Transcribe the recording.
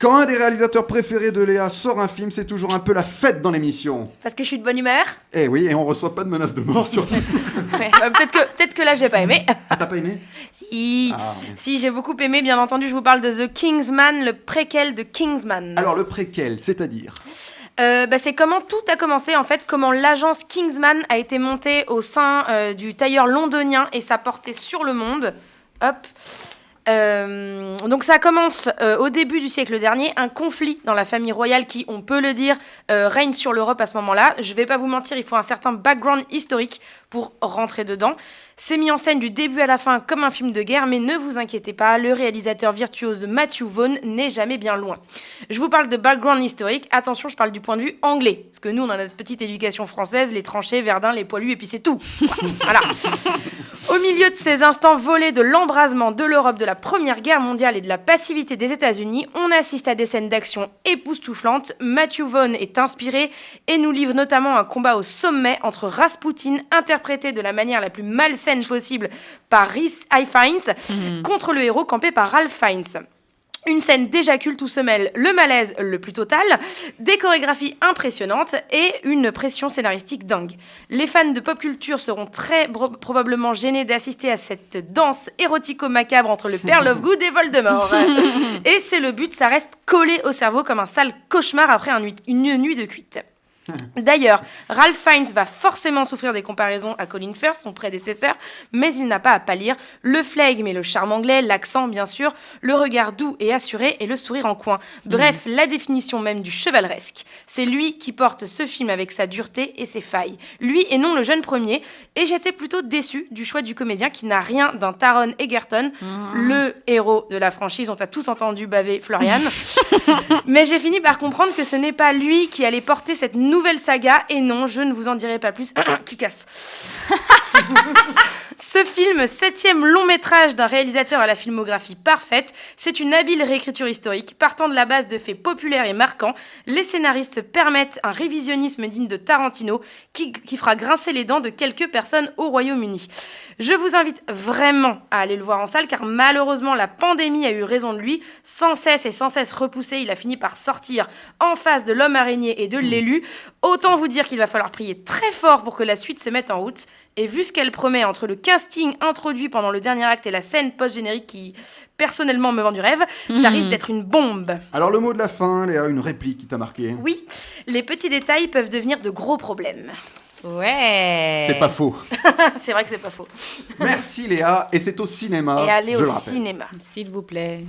Quand un des réalisateurs préférés de Léa sort un film, c'est toujours un peu la fête dans l'émission. Parce que je suis de bonne humeur. Eh oui, et on reçoit pas de menaces de mort surtout. Ouais, bah, peut-être que, peut que là, j'ai pas aimé. Ah, t'as pas aimé? Si, Ah, si j'ai beaucoup aimé, bien entendu, je vous parle de The Kingsman, le préquel de Kingsman. Alors le préquel, c'est-à-dire? Euh, bah, c'est comment tout a commencé, en fait, comment l'agence Kingsman a été montée au sein euh, du tailleur londonien et sa portée sur le monde. Hop. Euh, donc ça commence euh, au début du siècle dernier, un conflit dans la famille royale qui, on peut le dire, euh, règne sur l'Europe à ce moment-là. Je vais pas vous mentir, il faut un certain background historique pour rentrer dedans. C'est mis en scène du début à la fin comme un film de guerre, mais ne vous inquiétez pas, le réalisateur virtuose Matthew Vaughn n'est jamais bien loin. Je vous parle de background historique, attention, je parle du point de vue anglais, parce que nous, on a notre petite éducation française, les tranchées, Verdun, les poilus, et puis c'est tout. voilà. Au milieu de ces instants volés de l'embrasement de l'Europe de la Première Guerre mondiale et de la passivité des États-Unis, on assiste à des scènes d'action époustouflantes. Matthew Vaughn est inspiré et nous livre notamment un combat au sommet entre Rasputin, interprété de la manière la plus malsaine possible par Rhys Ifines, contre le héros campé par Ralph Fiennes. Une scène déjà culte où se mêle le malaise le plus total, des chorégraphies impressionnantes et une pression scénaristique dingue. Les fans de pop culture seront très probablement gênés d'assister à cette danse érotico-macabre entre le père Lovegood et Voldemort. et c'est le but, ça reste collé au cerveau comme un sale cauchemar après un nuit- une nuit de cuite. D'ailleurs, Ralph Fiennes va forcément souffrir des comparaisons à Colin Firth, son prédécesseur, mais il n'a pas à pâlir. Le flegme et le charme anglais, l'accent bien sûr, le regard doux et assuré et le sourire en coin. Bref, la définition même du chevaleresque. C'est lui qui porte ce film avec sa dureté et ses failles. Lui et non le jeune premier. Et j'étais plutôt déçue du choix du comédien qui n'a rien d'un Taron Egerton, le héros de la franchise. On t'a tous entendu baver Florian. Mais j'ai fini par comprendre que ce n'est pas lui qui allait porter cette nouvelle saga. Et non, je ne vous en dirai pas plus. qui casse. Ce film, septième long métrage d'un réalisateur à la filmographie parfaite, c'est une habile réécriture historique. Partant de la base de faits populaires et marquants, les scénaristes permettent un révisionnisme digne de Tarantino qui, qui fera grincer les dents de quelques personnes au Royaume-Uni. Je vous invite vraiment à aller le voir en salle car malheureusement la pandémie a eu raison de lui. Sans cesse et sans cesse repoussé, il a fini par sortir en face de l'homme araignée et de l'élu. Autant vous dire qu'il va falloir prier très fort pour que la suite se mette en route. Et vu ce qu'elle promet entre le casting introduit pendant le dernier acte et la scène post-générique qui personnellement me vend du rêve, ça risque d'être une bombe. Alors le mot de la fin, Léa, une réplique qui t'a marqué? Oui, les petits détails peuvent devenir de gros problèmes. Ouais. C'est pas faux. c'est vrai que c'est pas faux. Merci Léa, et c'est au cinéma. Et aller je au le cinéma. S'il vous plaît.